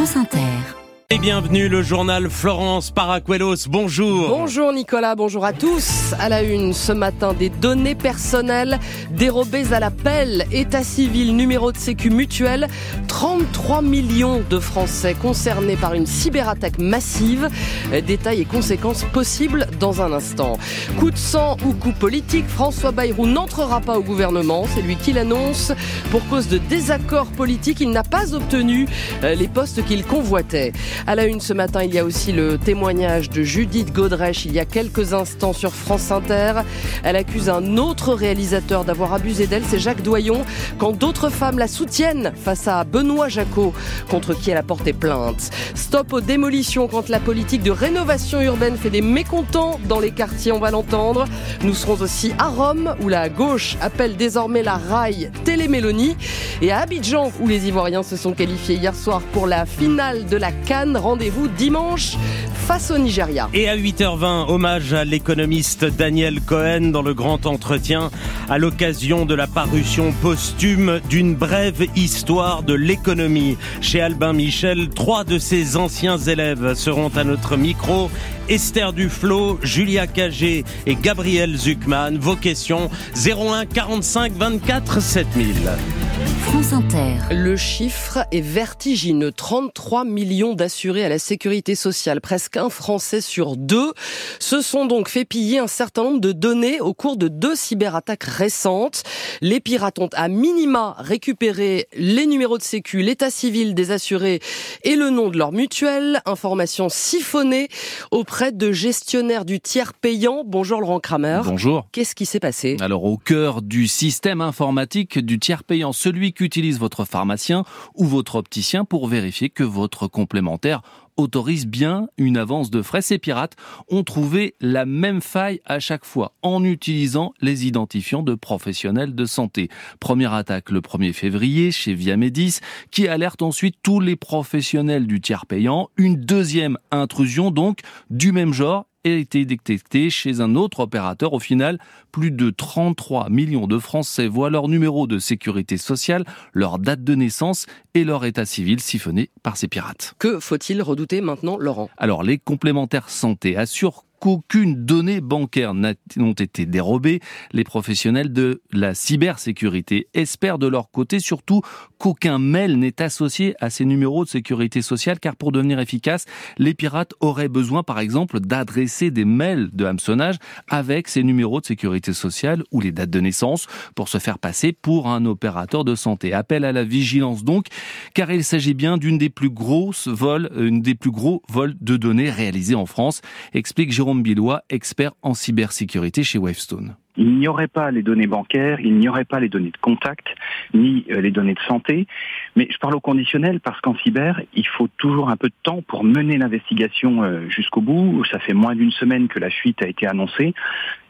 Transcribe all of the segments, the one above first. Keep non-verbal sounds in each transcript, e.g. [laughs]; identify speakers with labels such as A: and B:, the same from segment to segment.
A: France Inter.
B: Et bienvenue, le journal Florence Paracuelos. Bonjour.
C: Bonjour Nicolas, bonjour à tous. À la une ce matin, des données personnelles dérobées à l'appel. État civil, numéro de sécu mutuel. 33 millions de Français concernés par une cyberattaque massive. Détails et conséquences possibles dans un instant. Coup de sang ou coup politique, François Bayrou n'entrera pas au gouvernement. C'est lui qui l'annonce. Pour cause de désaccords politiques, il n'a pas obtenu les postes qu'il convoitait. À la une ce matin, il y a aussi le témoignage de Judith Godrèche il y a quelques instants sur France Inter. Elle accuse un autre réalisateur d'avoir abusé d'elle, c'est Jacques Doyon, quand d'autres femmes la soutiennent face à Benoît Jacot, contre qui elle a porté plainte. Stop aux démolitions quand la politique de rénovation urbaine fait des mécontents dans les quartiers, on va l'entendre. Nous serons aussi à Rome, où la gauche appelle désormais la raille Télémélonie, et à Abidjan, où les Ivoiriens se sont qualifiés hier soir pour la finale de la Cannes Rendez-vous dimanche face au Nigeria.
B: Et à 8h20, hommage à l'économiste Daniel Cohen dans le grand entretien à l'occasion de la parution posthume d'une brève histoire de l'économie. Chez Albin Michel, trois de ses anciens élèves seront à notre micro. Esther Duflo, Julia Cagé et Gabriel Zuckman. Vos questions 01 45 24 7000.
A: France Inter.
C: Le chiffre est vertigineux. 33 millions d'assurés à la sécurité sociale. Presque un Français sur deux se sont donc fait piller un certain nombre de données au cours de deux cyberattaques récentes. Les pirates ont à minima récupéré les numéros de sécu, l'état civil des assurés et le nom de leur mutuelle. Information siphonnée auprès de gestionnaires du tiers payant. Bonjour Laurent Kramer.
D: Bonjour.
C: Qu'est-ce qui s'est passé?
D: Alors au cœur du système informatique du tiers payant, celui qu'utilise votre pharmacien ou votre opticien pour vérifier que votre complémentaire autorise bien une avance de frais. Ces pirates ont trouvé la même faille à chaque fois en utilisant les identifiants de professionnels de santé. Première attaque le 1er février chez Viamedis qui alerte ensuite tous les professionnels du tiers payant. Une deuxième intrusion donc du même genre a été détecté chez un autre opérateur. Au final, plus de 33 millions de Français voient leur numéro de sécurité sociale, leur date de naissance et leur état civil siphonnés par ces pirates.
C: Que faut-il redouter maintenant, Laurent?
D: Alors, les complémentaires santé assurent qu'aucune donnée bancaire n'ont été dérobées. Les professionnels de la cybersécurité espèrent de leur côté surtout qu'aucun mail n'est associé à ces numéros de sécurité sociale car pour devenir efficace, les pirates auraient besoin par exemple d'adresser des mails de hameçonnage avec ces numéros de sécurité sociale ou les dates de naissance pour se faire passer pour un opérateur de santé. Appel à la vigilance donc car il s'agit bien d'une des plus grosses vols, une des plus gros vols de données réalisés en France, explique Jérôme Jérôme expert en cybersécurité chez Wavestone.
E: Il n'y aurait pas les données bancaires, il n'y aurait pas les données de contact, ni euh, les données de santé. Mais je parle au conditionnel parce qu'en cyber, il faut toujours un peu de temps pour mener l'investigation euh, jusqu'au bout. Ça fait moins d'une semaine que la fuite a été annoncée.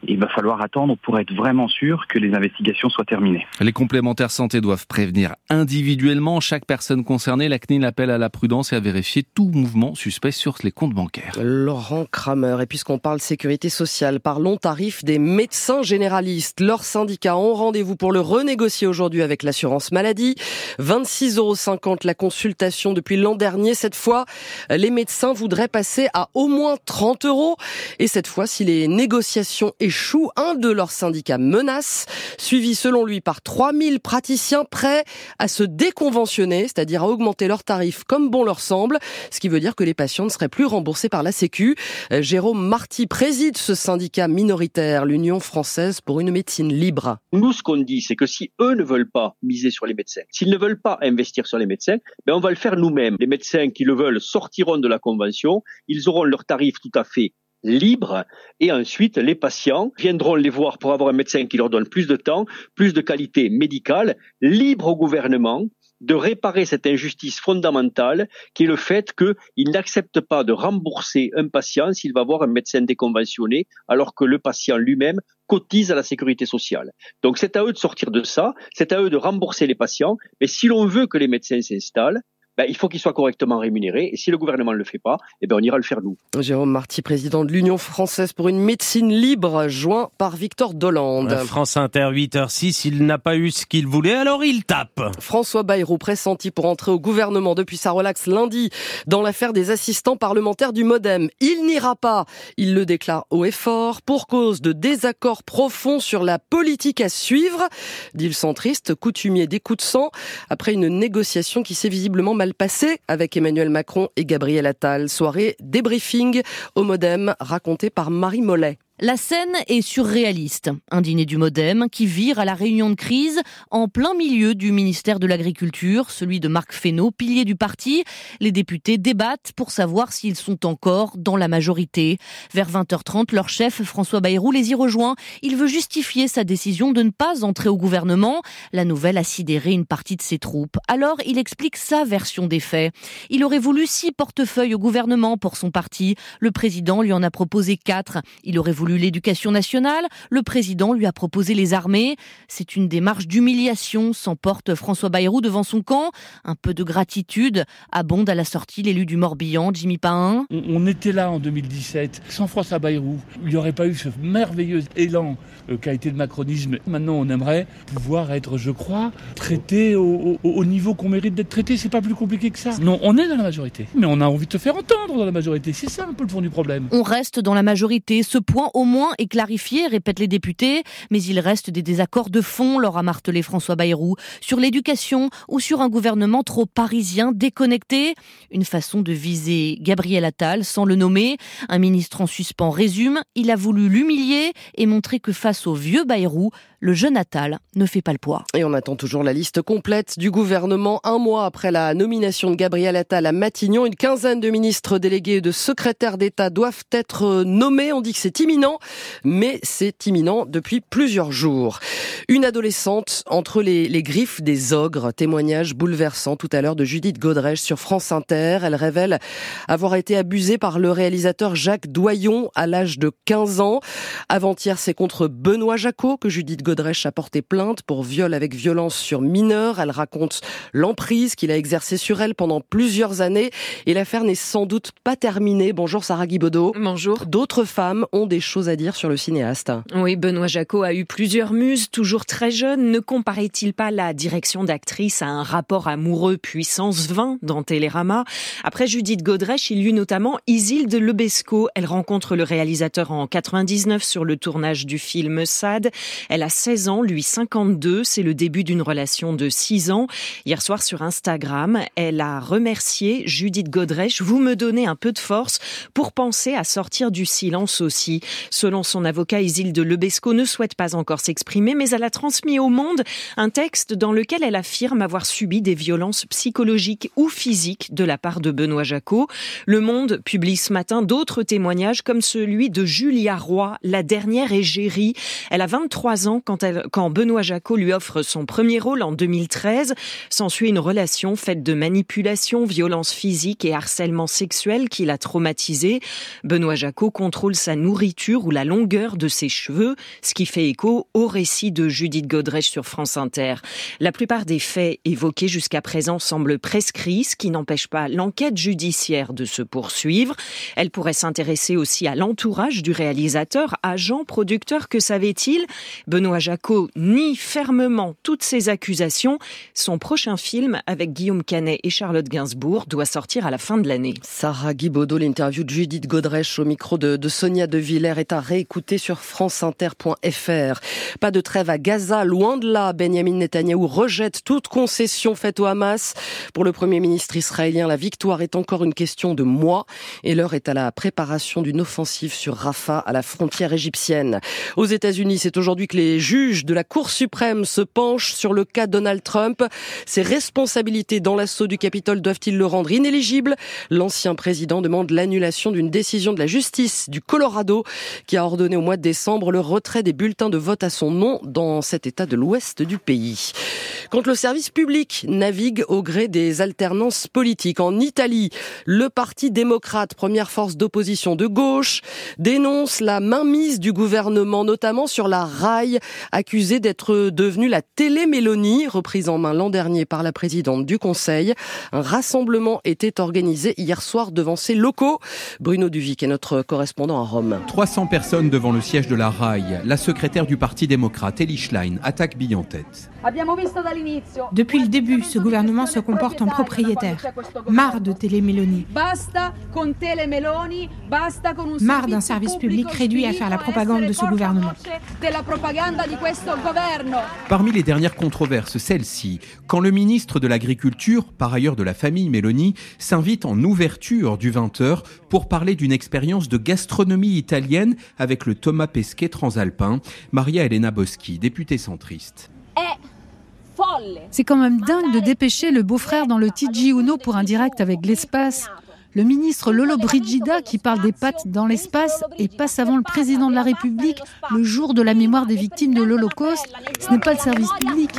E: Il va falloir attendre pour être vraiment sûr que les investigations soient terminées.
D: Les complémentaires santé doivent prévenir individuellement chaque personne concernée. La CNIL appelle à la prudence et à vérifier tout mouvement suspect sur les comptes bancaires.
C: Laurent Kramer, et puisqu'on parle sécurité sociale, parlons tarifs des médecins généralistes. Leurs syndicats ont rendez-vous pour le renégocier aujourd'hui avec l'assurance maladie. 26,50 euros la consultation depuis l'an dernier. Cette fois, les médecins voudraient passer à au moins 30 euros. Et cette fois, si les négociations échouent, un de leurs syndicats menace, suivi selon lui par 3000 praticiens prêts à se déconventionner, c'est-à-dire à augmenter leurs tarifs comme bon leur semble, ce qui veut dire que les patients ne seraient plus remboursés par la Sécu. Jérôme Marty préside ce syndicat minoritaire, l'Union française pour une médecine libre
F: Nous, ce qu'on dit, c'est que si eux ne veulent pas miser sur les médecins, s'ils ne veulent pas investir sur les médecins, ben on va le faire nous-mêmes. Les médecins qui le veulent sortiront de la convention, ils auront leurs tarifs tout à fait libres et ensuite les patients viendront les voir pour avoir un médecin qui leur donne plus de temps, plus de qualité médicale, libre au gouvernement de réparer cette injustice fondamentale qui est le fait qu'il n'accepte pas de rembourser un patient s'il va voir un médecin déconventionné alors que le patient lui-même cotise à la sécurité sociale. Donc c'est à eux de sortir de ça, c'est à eux de rembourser les patients, mais si l'on veut que les médecins s'installent, ben, il faut qu'il soit correctement rémunéré. Et si le gouvernement ne le fait pas, eh ben, on ira le faire nous.
C: Jérôme Marty, président de l'Union française pour une médecine libre, joint par Victor Dolande.
B: France Inter 8h06, il n'a pas eu ce qu'il voulait, alors il tape.
C: François Bayrou, pressenti pour entrer au gouvernement depuis sa relaxe lundi dans l'affaire des assistants parlementaires du Modem. Il n'ira pas, il le déclare haut et fort, pour cause de désaccords profonds sur la politique à suivre, dit le centriste, coutumier des coups de sang, après une négociation qui s'est visiblement mal passée avec Emmanuel Macron et Gabriel Attal. Soirée débriefing au Modem raconté par Marie Mollet.
A: La scène est surréaliste. Un dîner du Modem qui vire à la réunion de crise en plein milieu du ministère de l'Agriculture, celui de Marc Fesneau, pilier du parti. Les députés débattent pour savoir s'ils sont encore dans la majorité. Vers 20h30, leur chef, François Bayrou, les y rejoint. Il veut justifier sa décision de ne pas entrer au gouvernement. La nouvelle a sidéré une partie de ses troupes. Alors, il explique sa version des faits. Il aurait voulu six portefeuilles au gouvernement pour son parti. Le président lui en a proposé quatre. Il aurait voulu l'éducation nationale, le président lui a proposé les armées. C'est une démarche d'humiliation, s'emporte François Bayrou devant son camp. Un peu de gratitude abonde à la sortie l'élu du Morbihan, Jimmy Pain.
G: On était là en 2017, sans François Bayrou. Il n'y aurait pas eu ce merveilleux élan euh, qu'a été le macronisme. Maintenant, on aimerait pouvoir être, je crois, traité au, niveau qu'on mérite d'être traité. C'est pas plus compliqué que ça. Non, on est dans la majorité. Mais on a envie de te faire entendre dans la majorité. C'est ça un peu le fond du problème.
A: On reste dans la majorité. Ce point au moins est clarifié, répètent les députés, mais il reste des désaccords de fond, leur a martelé François Bayrou, sur l'éducation ou sur un gouvernement trop parisien, déconnecté. Une façon de viser Gabriel Attal sans le nommer. Un ministre en suspens résume, il a voulu l'humilier et montrer que face au vieux Bayrou, le jeune Attal ne fait pas le poids.
C: Et on attend toujours la liste complète du gouvernement. Un mois après la nomination de Gabriel Attal à Matignon, une quinzaine de ministres délégués et de secrétaires d'État doivent être nommés. On dit que c'est imminent, mais c'est imminent depuis plusieurs jours. Une adolescente entre les, les griffes des ogres, témoignage bouleversant tout à l'heure de Judith Godrèche sur France Inter. Elle révèle avoir été abusée par le réalisateur Jacques Doyon à l'âge de 15 ans. Avant-hier, c'est contre Benoît Jacot que Judith Godrèche a porté plainte pour viol avec violence sur mineur. Elle raconte l'emprise qu'il a exercée sur elle pendant plusieurs années et l'affaire n'est sans doute pas terminée. Bonjour Sarah Guibaudot.
H: Bonjour.
C: D'autres femmes ont des choses à dire sur le cinéaste.
H: Oui, Benoît Jacot a eu plusieurs muses, toujours très jeune. Ne comparait-il pas la direction d'actrice à un rapport amoureux puissance 20 dans Télérama? Après Judith Godrèche, il y eut notamment Isilde Lebesco. Elle rencontre le réalisateur en 99 sur le tournage du film Sad. Elle a 16 ans, lui 52. C'est le début d'une relation de 6 ans. Hier soir sur Instagram, elle a remercié Judith Godrèche. Vous me donnez un peu de force pour penser à sortir du silence aussi. Selon son avocat, Isilde Lebesco ne souhaite pas encore s'exprimer, mais elle a transmis au monde un texte dans lequel elle affirme avoir subi des violences psychologiques ou physiques de la part de Benoît Jacot. Le Monde publie ce matin d'autres témoignages comme celui de Julia Roy, la dernière égérie. Elle a 23 ans quand Benoît Jacot lui offre son premier rôle en 2013. S'ensuit une relation faite de manipulation, violence physique et harcèlement sexuel qui l'a traumatisée. Benoît Jacot contrôle sa nourriture ou la longueur de ses cheveux, ce qui fait écho au récit de Judith Godrèche sur France Inter. La plupart des faits évoqués jusqu'à présent semblent prescrits, ce qui n'empêche pas l'enquête judiciaire de se poursuivre. Elle pourrait s'intéresser aussi à l'entourage du réalisateur, agent, producteur, que savait-il? Benoît Jacot nie fermement toutes ces accusations. Son prochain film avec Guillaume Canet et Charlotte Gainsbourg doit sortir à la fin de l'année.
C: Sarah Guibaudot, l'interview de Judith Godrèche au micro de, de Sonia De Villers est à réécouter sur franceinter.fr. Pas de trêve à Gaza, loin de là. Benjamin Netanyahou rejette toute concession faite au Hamas. Pour le Premier ministre israélien, la victoire est encore une question de mois et l'heure est à la préparation d'une offensive sur Rafah, à la frontière égyptienne. Aux États-Unis, c'est aujourd'hui que les juges de la Cour suprême se penchent sur le cas Donald Trump. Ses responsabilités dans l'assaut du Capitole doivent-ils le rendre inéligible? L'ancien président demande l'annulation d'une décision de la justice du Colorado qui a ordonné au mois de décembre le retrait des bulletins de vote à son nom dans cet état de l'ouest du pays. Quand le service public navigue au gré des alternances politiques en Italie, le Parti démocrate, première force d'opposition de gauche, dénonce la mainmise du gouvernement, notamment sur la rail, accusée d'être devenue la télé-Mélanie, reprise en main l'an dernier par la présidente du Conseil. Un rassemblement était organisé hier soir devant ses locaux. Bruno Duvic est notre correspondant à Rome.
I: 300 personnes devant le siège de la RAI. La secrétaire du Parti démocrate, Elie Schlein, attaque Bill en tête.
J: Depuis le début, ce gouvernement se comporte en propriétaire. Marre de Télémélanie. Marre d'un service public réduit à faire la propagande de ce gouvernement.
I: Parmi les dernières controverses, celle-ci, quand le ministre de l'Agriculture, par ailleurs de la famille Mélanie, s'invite en ouverture du 20h pour parler d'une expérience de gastronomie italienne avec le Thomas Pesquet transalpin, Maria Elena Boschi, députée centriste.
K: C'est quand même dingue de dépêcher le beau-frère dans le TG Uno pour un direct avec l'espace. Le ministre Lolo Brigida qui parle des pattes dans l'espace et passe avant le président de la République le jour de la mémoire des victimes de l'Holocauste, ce n'est pas le service public.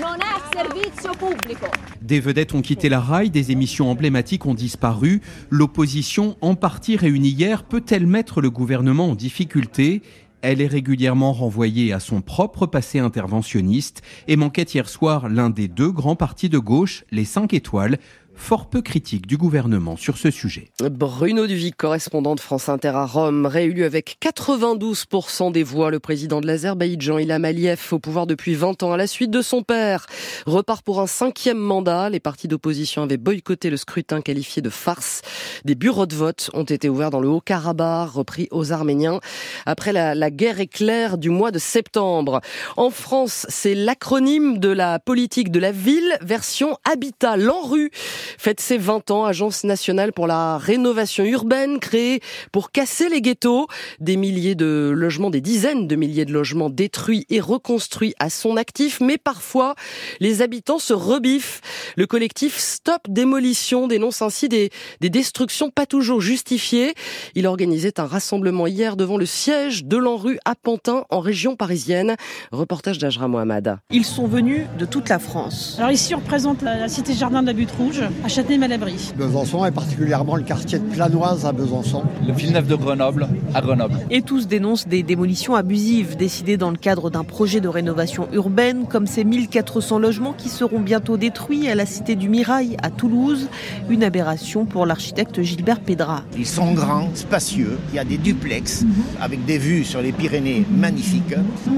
I: Des vedettes ont quitté la rail, des émissions emblématiques ont disparu. L'opposition, en partie réunie hier, peut-elle mettre le gouvernement en difficulté? Elle est régulièrement renvoyée à son propre passé interventionniste et manquait hier soir l'un des deux grands partis de gauche, les 5 étoiles, fort peu critique du gouvernement sur ce sujet.
C: Bruno Duvic, correspondant de France Inter à Rome, réélu avec 92% des voix. Le président de l'Azerbaïdjan, Ilham Aliyev, au pouvoir depuis 20 ans à la suite de son père, repart pour un cinquième mandat. Les partis d'opposition avaient boycotté le scrutin qualifié de farce. Des bureaux de vote ont été ouverts dans le Haut-Karabakh, repris aux Arméniens, après la, guerre éclair du mois de septembre. En France, c'est l'acronyme de la politique de la ville, version Habitat, l'ANRU fête ses 20 ans, agence nationale pour la rénovation urbaine créée pour casser les ghettos. Des milliers de logements, des dizaines de milliers de logements détruits et reconstruits à son actif, mais parfois les habitants se rebiffent. Le collectif Stop Démolition dénonce ainsi des, des destructions pas toujours justifiées. Il organisait un rassemblement hier devant le siège de l'ANRU à Pantin en région parisienne. Reportage d'Ajra Mohamed.
L: Ils sont venus de toute la France.
M: Alors ici on représente la, la cité jardin de la Butte Rouge à Châtenay-Malabry.
N: Besançon et particulièrement le quartier de Planoise à Besançon.
O: Le Villeneuve de Grenoble à Grenoble.
L: Et tous dénoncent des démolitions abusives décidées dans le cadre d'un projet de rénovation urbaine comme ces 1400 logements qui seront bientôt détruits à la cité du Mirail à Toulouse. Une aberration pour l'architecte Gilbert Pédra.
P: Ils sont grands, spacieux, il y a des duplex avec des vues sur les Pyrénées magnifiques.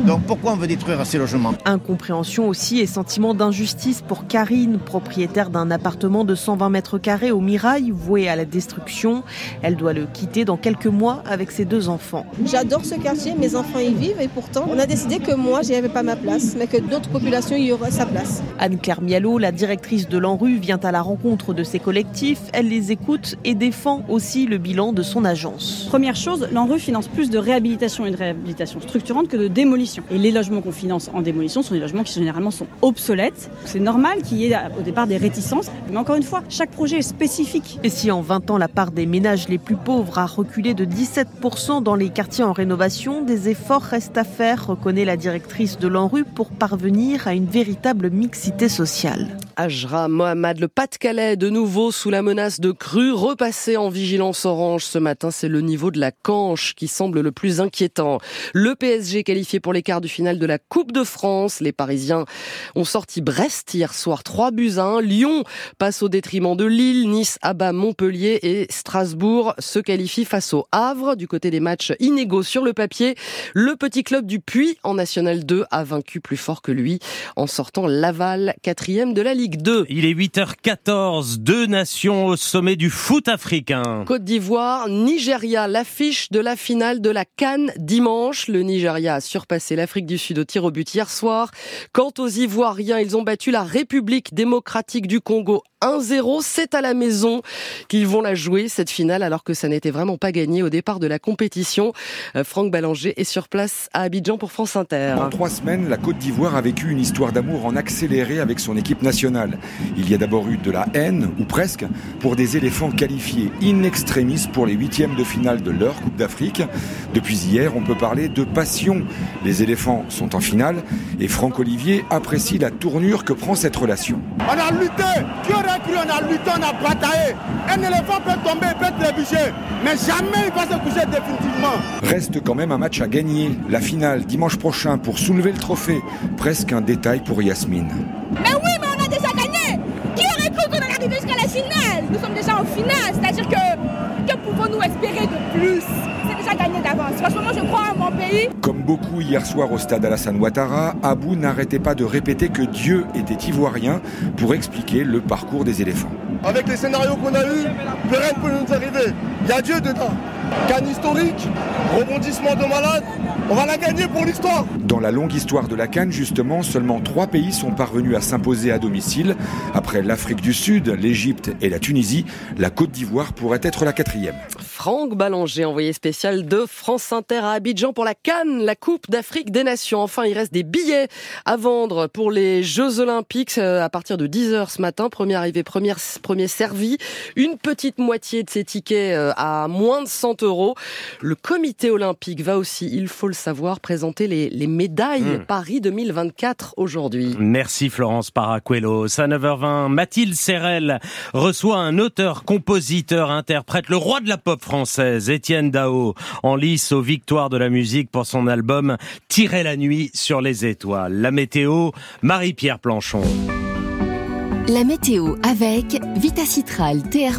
P: Donc pourquoi on veut détruire ces logements?
L: Incompréhension aussi et sentiment d'injustice pour Karine, propriétaire d'un appartement de 120 mètres carrés au Mirail, voué à la destruction. Elle doit le quitter dans quelques mois avec ses deux enfants.
Q: J'adore ce quartier, mes enfants y vivent et pourtant on a décidé que moi j'y avais pas ma place, mais que d'autres populations y auraient sa place.
L: Anne-Claire Mialot, la directrice de l'ANRU, vient à la rencontre de ces collectifs. Elle les écoute et défend aussi le bilan de son agence.
M: Première chose, l'ANRU finance plus de réhabilitation et de réhabilitation structurante que de démolition. Et les logements qu'on finance en démolition sont des logements qui généralement sont obsolètes. C'est normal qu'il y ait au départ des réticences, mais encore une fois, chaque projet est spécifique.
L: Et si en 20 ans la part des ménages les plus pauvres a reculé de 17% dans les quartiers en rénovation, des efforts restent à faire, reconnaît la directrice de l'ANRU, pour parvenir à une véritable mixité sociale.
C: Ajra Mohamed, le Pas-de-Calais, de nouveau sous la menace de crues, repassé en vigilance orange ce matin. C'est le niveau de la Canche qui semble le plus inquiétant. Le PSG qualifié pour les quarts du final de la Coupe de France. Les Parisiens ont sorti Brest hier soir 3 buts à 1. Lyon passe au détriment de Lille. Nice abat Montpellier et Strasbourg se qualifie face au Havre. Du côté des matchs inégaux sur le papier, le petit club du Puy en National 2 a vaincu plus fort que lui en sortant Laval, quatrième de la Ligue 2.
B: Il est 8h14, deux nations au sommet du foot africain.
C: Côte d'Ivoire, Nigeria, l'affiche de la finale de la Cannes dimanche. Le Nigeria a surpassé l'Afrique du Sud au tir au but hier soir. Quant aux Ivoiriens, ils ont battu la République démocratique du Congo 1-0. C'est à la maison qu'ils vont la jouer, cette finale, alors que ça n'était vraiment pas gagné au départ de la compétition. Euh, Franck Ballanger est sur place à Abidjan pour France Inter.
R: En trois semaines, la Côte d'Ivoire a vécu une histoire d'amour en accéléré avec son équipe nationale. Il y a d'abord eu de la haine, ou presque, pour des éléphants qualifiés in extremis pour les huitièmes de finale de leur Coupe d'Afrique. Depuis hier, on peut parler de passion. Les éléphants sont en finale et Franck Olivier apprécie la tournure que prend cette relation.
S: On a lutté, Dieu cru, on a lutté, on a bataillé. Un éléphant peut tomber, peut trébucher, mais jamais il va se coucher définitivement.
R: Reste quand même un match à gagner. La finale dimanche prochain pour soulever le trophée. Presque un détail pour Yasmine.
T: Mais oui, mais on a déjà gagné. Qui aurait cru qu'on allait arriver jusqu'à la finale? Nous sommes déjà en finale, c'est-à-dire que que pouvons-nous espérer de plus? C'est déjà gagné d'avance. Franchement, je crois
R: Comme beaucoup hier soir au stade Alassane Ouattara, Abou n'arrêtait pas de répéter que Dieu était ivoirien pour expliquer le parcours des éléphants.
S: Avec les scénarios qu'on a eus, plus rien ne peut nous arriver. Il y a Dieu dedans. Canne historique, rebondissement de malade, on va la gagner pour l'histoire.
R: Dans la longue histoire de la Cannes, justement, seulement trois pays sont parvenus à s'imposer à domicile. Après l'Afrique du Sud, l'Égypte et la Tunisie, la Côte d'Ivoire pourrait être la quatrième.
C: Franck Ballanger, envoyé spécial de France Inter à Abidjan pour la Cannes, la Coupe d'Afrique des Nations. Enfin, il reste des billets à vendre pour les Jeux Olympiques euh, à partir de 10h ce matin. Première arrivée, première, premier servi. Une petite moitié de ces tickets euh, à moins de 100 euros. Le comité olympique va aussi, il faut le savoir, présenter les, les médailles
B: Mmh.
C: Paris 2024 aujourd'hui.
B: Merci Florence Paracuelos. À 9h20, Mathilde Serrel reçoit un auteur, compositeur, interprète, le roi de la pop française, Étienne Dao, en lice aux victoires de la musique pour son album Tirer la nuit sur les étoiles. La météo, Marie-Pierre Planchon.
U: La météo avec Vitacitral TR+,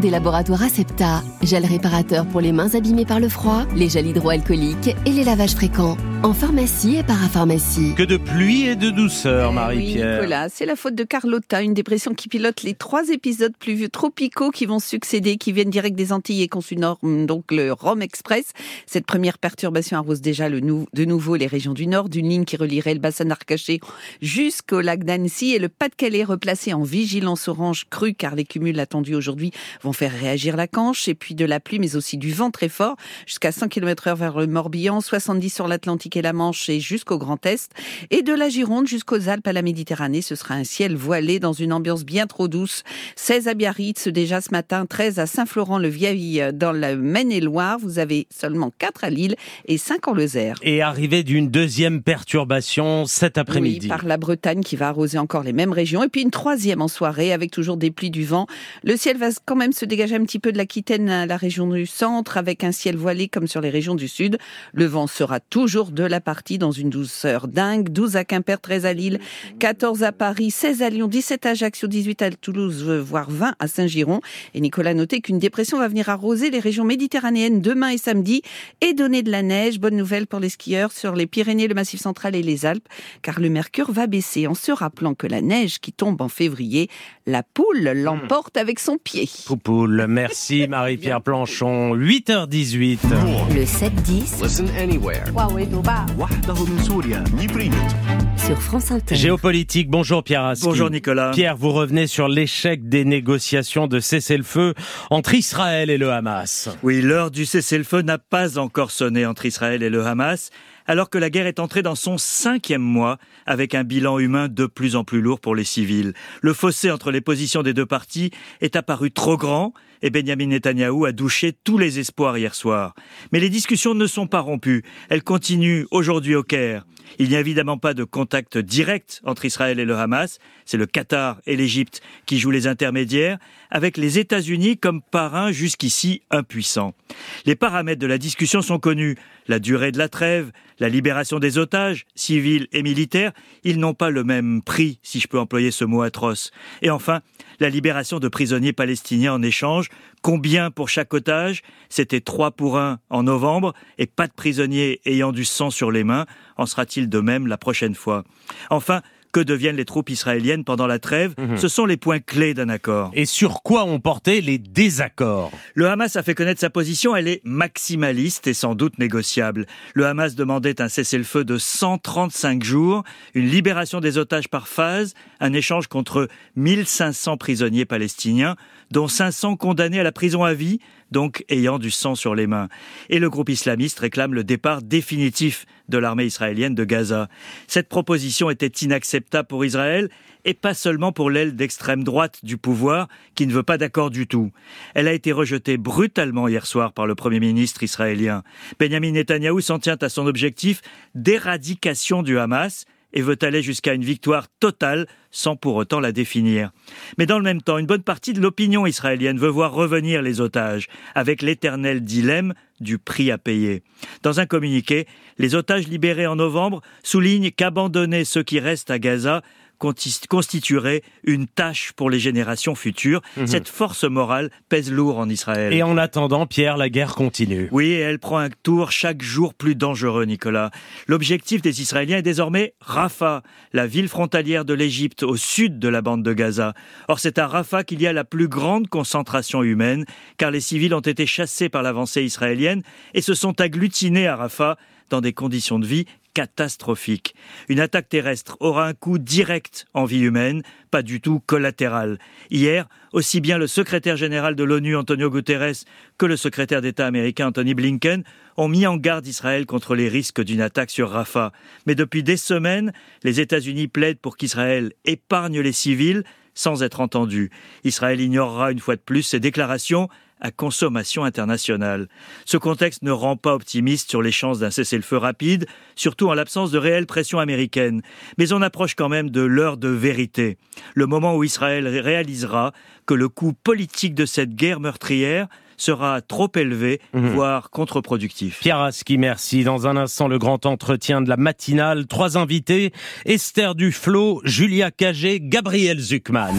U: des laboratoires Acepta, gel réparateur pour les mains abîmées par le froid, les gels hydroalcooliques et les lavages fréquents. En pharmacie et parapharmacie.
B: Que de pluie et de douceur,
V: Oui,
B: Marie-Pierre.
V: Nicolas, c'est la faute de Carlotta, une dépression qui pilote les trois épisodes pluvieux tropicaux qui vont succéder, qui viennent direct des Antilles et conçu norme, donc le Rome Express. Cette première perturbation arrose déjà le nou- de nouveau les régions du Nord, d'une ligne qui relierait le bassin d'Arcachais jusqu'au lac d'Annecy et le Pas-de-Calais replacé en vigilance orange crue car les cumuls attendus aujourd'hui vont faire réagir la canche et puis de la pluie mais aussi du vent très fort jusqu'à 100 km heure vers le Morbihan, 70 sur l'Atlantique et la Manche et jusqu'au Grand Est et de la Gironde jusqu'aux Alpes à la Méditerranée. Ce sera un ciel voilé dans une ambiance bien trop douce. 16 à Biarritz déjà ce matin, 13 à Saint-Florent-le-Vieil dans la Maine-et-Loire. Vous avez seulement 4 à Lille et 5 en Lozère.
B: Et arrivée d'une deuxième perturbation cet après-midi.
V: Oui, par la Bretagne qui va arroser encore les mêmes régions. Et puis une troisième en soirée avec toujours des pluies du vent. Le ciel va quand même se dégager un petit peu de l'Aquitaine à la région du centre avec un ciel voilé comme sur les régions du sud. Le vent sera toujours de la partie dans une douceur dingue. 12 à Quimper, 13 à Lille, 14 à Paris, 16 à Lyon, 17 à Ajaccio, 18 à Toulouse, voire 20 à Saint-Giron. Et Nicolas notait qu'une dépression va venir arroser les régions méditerranéennes demain et samedi et donner de la neige. Bonne nouvelle pour les skieurs sur les Pyrénées, le Massif central et les Alpes, car le mercure va baisser en se rappelant que la neige qui tombe en février, février. La poule l'emporte avec son pied.
B: Poupoule, merci [laughs] Marie-Pierre Planchon. 8h18.
U: Le 7-10. Sur France Inter.
B: Géopolitique, bonjour Pierre Aski.
W: Bonjour Nicolas.
B: Pierre, vous revenez sur l'échec des négociations de cessez-le-feu entre Israël et le Hamas.
W: Oui, l'heure du cessez-le-feu n'a pas encore sonné entre Israël et le Hamas alors que la guerre est entrée dans son cinquième mois, avec un bilan humain de plus en plus lourd pour les civils. Le fossé entre les positions des deux parties est apparu trop grand, et Benjamin Netanyahou a douché tous les espoirs hier soir. Mais les discussions ne sont pas rompues. Elles continuent aujourd'hui au Caire. Il n'y a évidemment pas de contact direct entre Israël et le Hamas. C'est le Qatar et l'Égypte qui jouent les intermédiaires, avec les États-Unis comme parrain jusqu'ici impuissants. Les paramètres de la discussion sont connus. La durée de la trêve, la libération des otages, civils et militaires, ils n'ont pas le même prix, si je peux employer ce mot atroce. Et enfin, la libération de prisonniers palestiniens en échange. Combien pour chaque otage? C'était trois pour un en novembre et pas de prisonniers ayant du sang sur les mains. En sera-t-il de même la prochaine fois? Enfin, que deviennent les troupes israéliennes pendant la trêve
B: Mhm.
W: Ce sont les points clés d'un accord.
B: Et sur quoi ont porté les désaccords?
W: Le Hamas a fait connaître sa position, elle est maximaliste et sans doute négociable. Le Hamas demandait un cessez-le-feu de 135 jours, une libération des otages par phase, un échange contre 1500 prisonniers palestiniens, dont 500 condamnés à la prison à vie, donc ayant du sang sur les mains. Et le groupe islamiste réclame le départ définitif de l'armée israélienne de Gaza. Cette proposition était inacceptable pour Israël et pas seulement pour l'aile d'extrême droite du pouvoir qui ne veut pas d'accord du tout. Elle a été rejetée brutalement hier soir par le Premier ministre israélien. Benjamin Netanyahou s'en tient à son objectif d'éradication du Hamas et veut aller jusqu'à une victoire totale sans pour autant la définir. Mais dans le même temps, une bonne partie de l'opinion israélienne veut voir revenir les otages, avec l'éternel dilemme du prix à payer. Dans un communiqué, les otages libérés en novembre soulignent qu'abandonner ceux qui restent à Gaza constituerait une tâche pour les générations futures. Mhm. Cette force morale pèse lourd en Israël.
B: Et en attendant, Pierre, la guerre continue.
W: Oui, elle prend un tour chaque jour plus dangereux, Nicolas. L'objectif des Israéliens est désormais Rafah, la ville frontalière de l'Égypte au sud de la bande de Gaza. Or, c'est à Rafah qu'il y a la plus grande concentration humaine, car les civils ont été chassés par l'avancée israélienne et se sont agglutinés à Rafah dans des conditions de vie catastrophique. Une attaque terrestre aura un coût direct en vie humaine, pas du tout collatéral. Hier, aussi bien le secrétaire général de l'ONU Antonio Guterres que le secrétaire d'État américain Anthony Blinken ont mis en garde Israël contre les risques d'une attaque sur Rafah. Mais depuis des semaines, les États-Unis plaident pour qu'Israël épargne les civils sans être entendu. Israël ignorera une fois de plus ses déclarations à consommation internationale. Ce contexte ne rend pas optimiste sur les chances d'un cessez-le-feu rapide, surtout en l'absence de réelle pression américaine. Mais on approche quand même de l'heure de vérité, le moment où Israël réalisera que le coût politique de cette guerre meurtrière sera trop élevé, mhm. voire contre-productif.
B: Pierre Aski, merci. Dans un instant, le grand entretien de la matinale. Trois invités, Esther Duflo, Julia Cagé, Gabriel Zuckman.